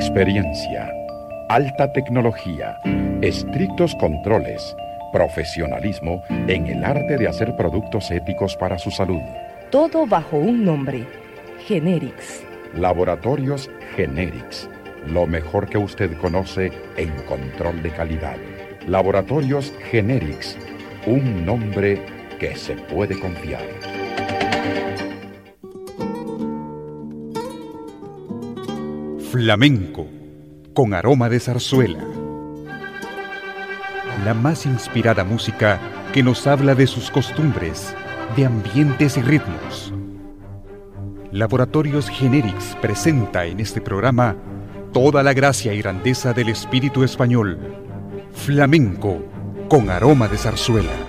Experiencia, alta tecnología, estrictos controles, profesionalismo en el arte de hacer productos éticos para su salud. Todo bajo un nombre, Generics. Laboratorios Generics, lo mejor que usted conoce en control de calidad. Laboratorios Generics, un nombre que se puede confiar. Flamenco, con aroma de zarzuela. La más inspirada música que nos habla de sus costumbres, de ambientes y ritmos. Laboratorios Generics presenta en este programa toda la gracia y grandeza del espíritu español. Flamenco, con aroma de zarzuela.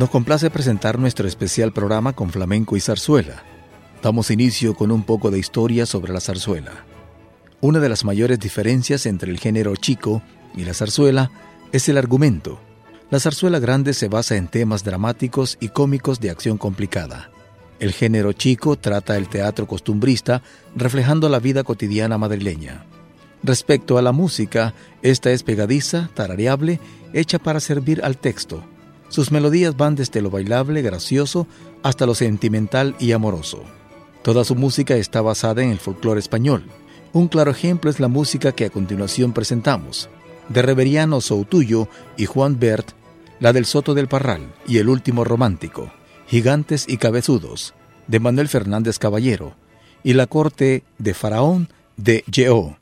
Nos complace presentar nuestro especial programa con flamenco y zarzuela. Damos inicio con un poco de historia sobre la zarzuela. Una de las mayores diferencias entre el género chico y la zarzuela es el argumento. La zarzuela grande se basa en temas dramáticos y cómicos de acción complicada. El género chico trata el teatro costumbrista reflejando la vida cotidiana madrileña. Respecto a la música, esta es pegadiza, tarareable, hecha para servir al texto sus melodías van desde lo bailable, gracioso, hasta lo sentimental y amoroso. Toda su música está basada en el folclore español. Un claro ejemplo es la música que a continuación presentamos, de Reveriano Soutuyo y Juan Bert, la del Soto del Parral y El Último Romántico, Gigantes y Cabezudos, de Manuel Fernández Caballero, y La Corte de Faraón de Yeó.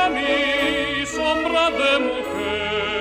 Hacia mí, sombra de mujer.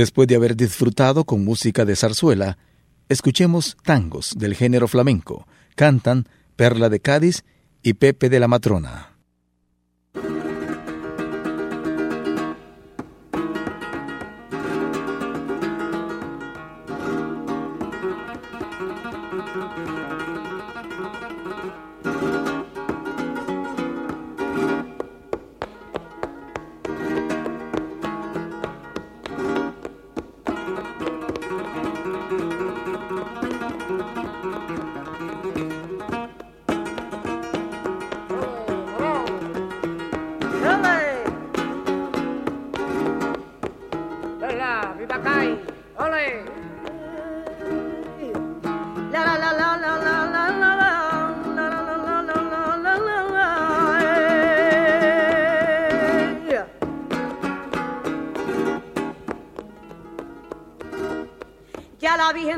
Después de haber disfrutado con música de zarzuela, escuchemos tangos del género flamenco. Cantan Perla de Cádiz y Pepe de la Matrona.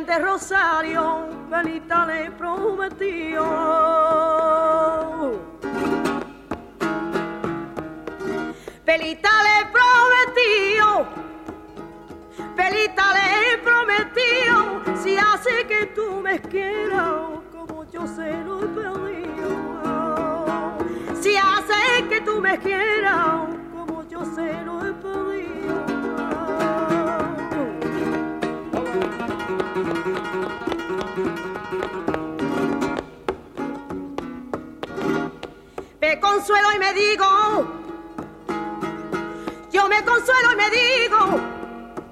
De Rosario, Benita le prometió. Pelita le prometió, Pelita le prometió, si hace que tú me quieras, Me consuelo y me digo, yo me consuelo y me digo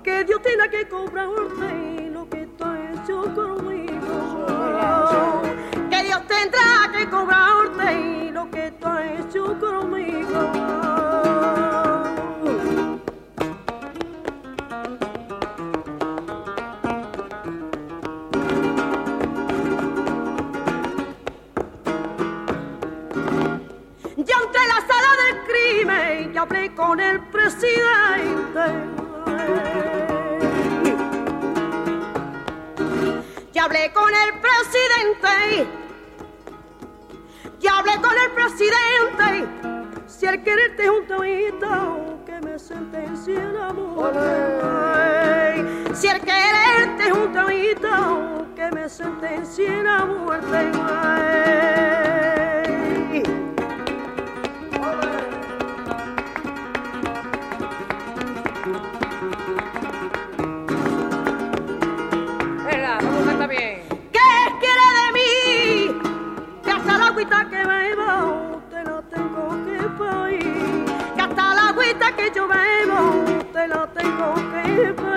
que Dios tiene que cobrarte lo que has hecho conmigo. Que Dios tendrá que cobrarte lo que has hecho conmigo. Hablé con el presidente. Ya hablé con el presidente. Ya hablé con el presidente. Si el quererte es un tomito, que me sentencie la muerte. Si el quererte es un tomito, que me sentencie la muerte. Que yo bebo te la tengo que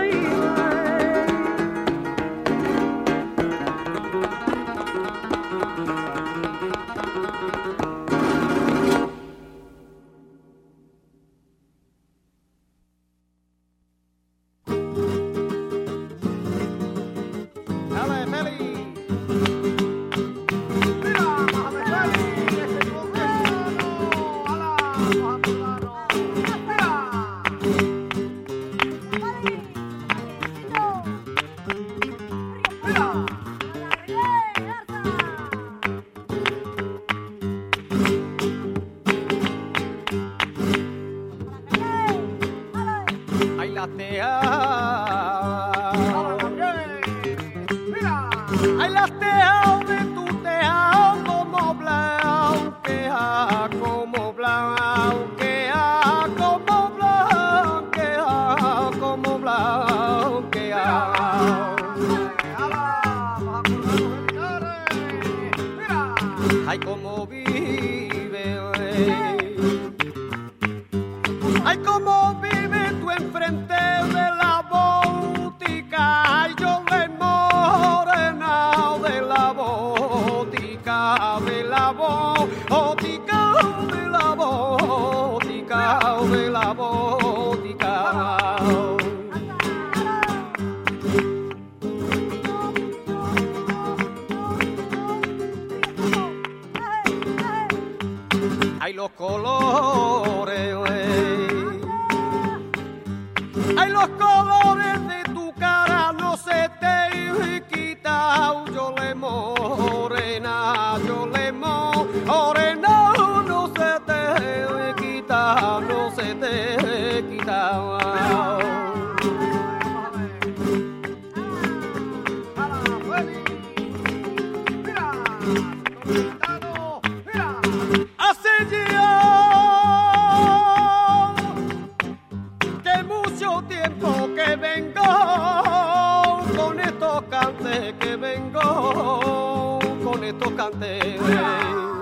Socorro! Mucho tiempo que vengo con estos cantes, que vengo con estos cantes.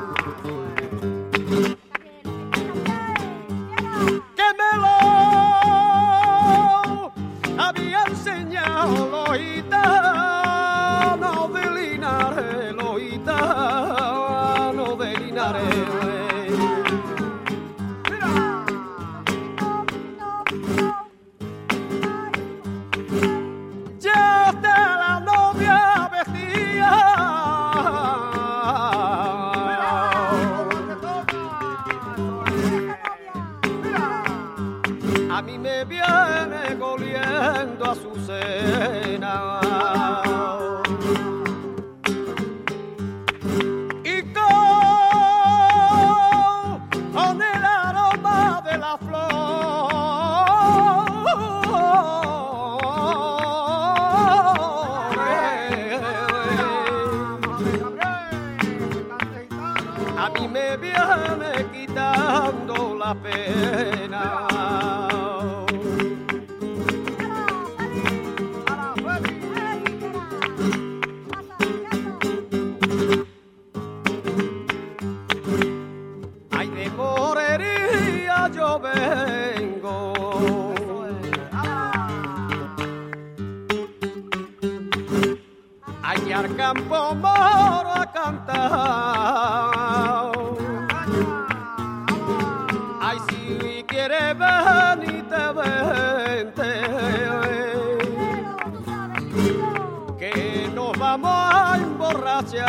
amor emborrachado.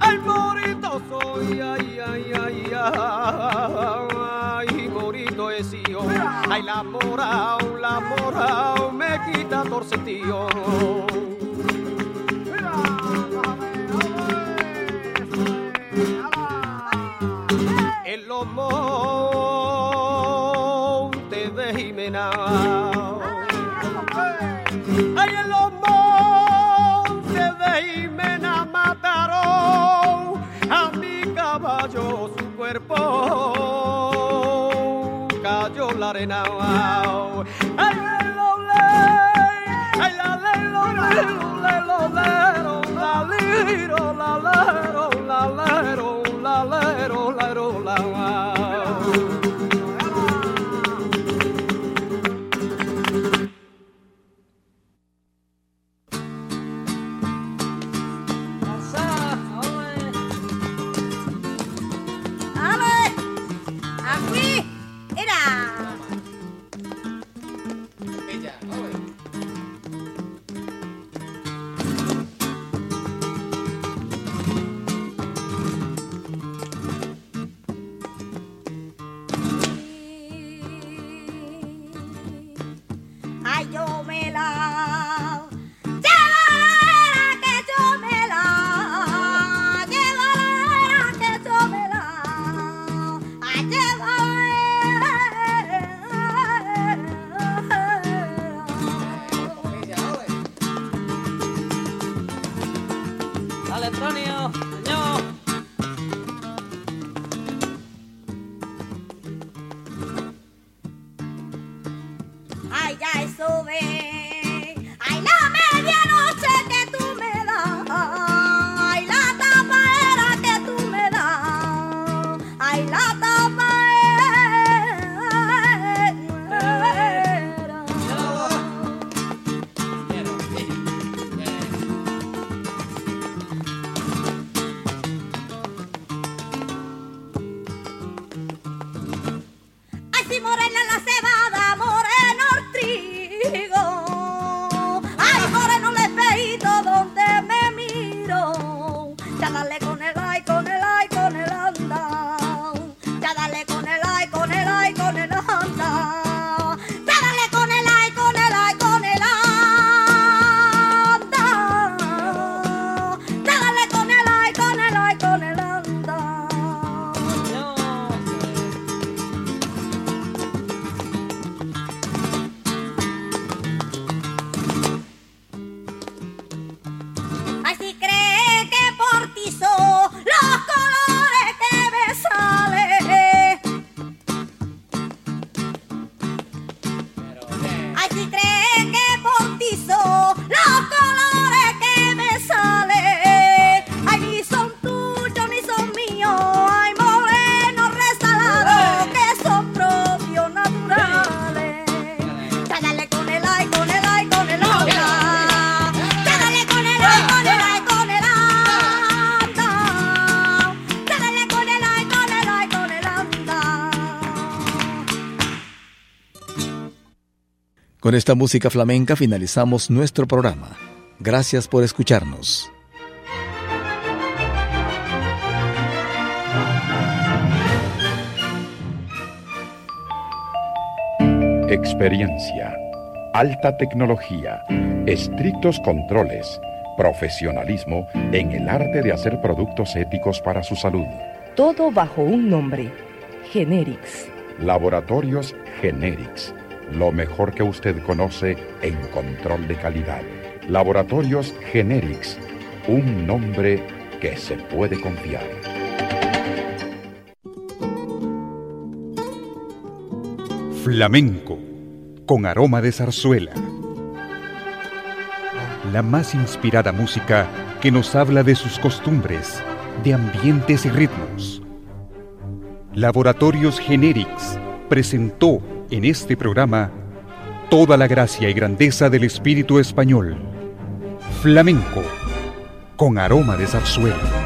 Ay, morito soy, ay, ay, ay, morito es yo. Ay, la morao, la morao, me quita torce tío. En los montes de Jimena. Ay, en los. cuerpo cayó la arena. ¡Ay, ¡Ay, la lelo, lelo, lelo, lero, la liro, la lero, la lero, la lero, la lero, la so bad. Con esta música flamenca finalizamos nuestro programa. Gracias por escucharnos. Experiencia, alta tecnología, estrictos controles, profesionalismo en el arte de hacer productos éticos para su salud. Todo bajo un nombre, Generics. Laboratorios Generics lo mejor que usted conoce en control de calidad. Laboratorios Generics, un nombre que se puede confiar. Flamenco, con aroma de zarzuela. La más inspirada música que nos habla de sus costumbres, de ambientes y ritmos. Laboratorios Generics presentó en este programa toda la gracia y grandeza del espíritu español. Flamenco, con aroma de zarzuela.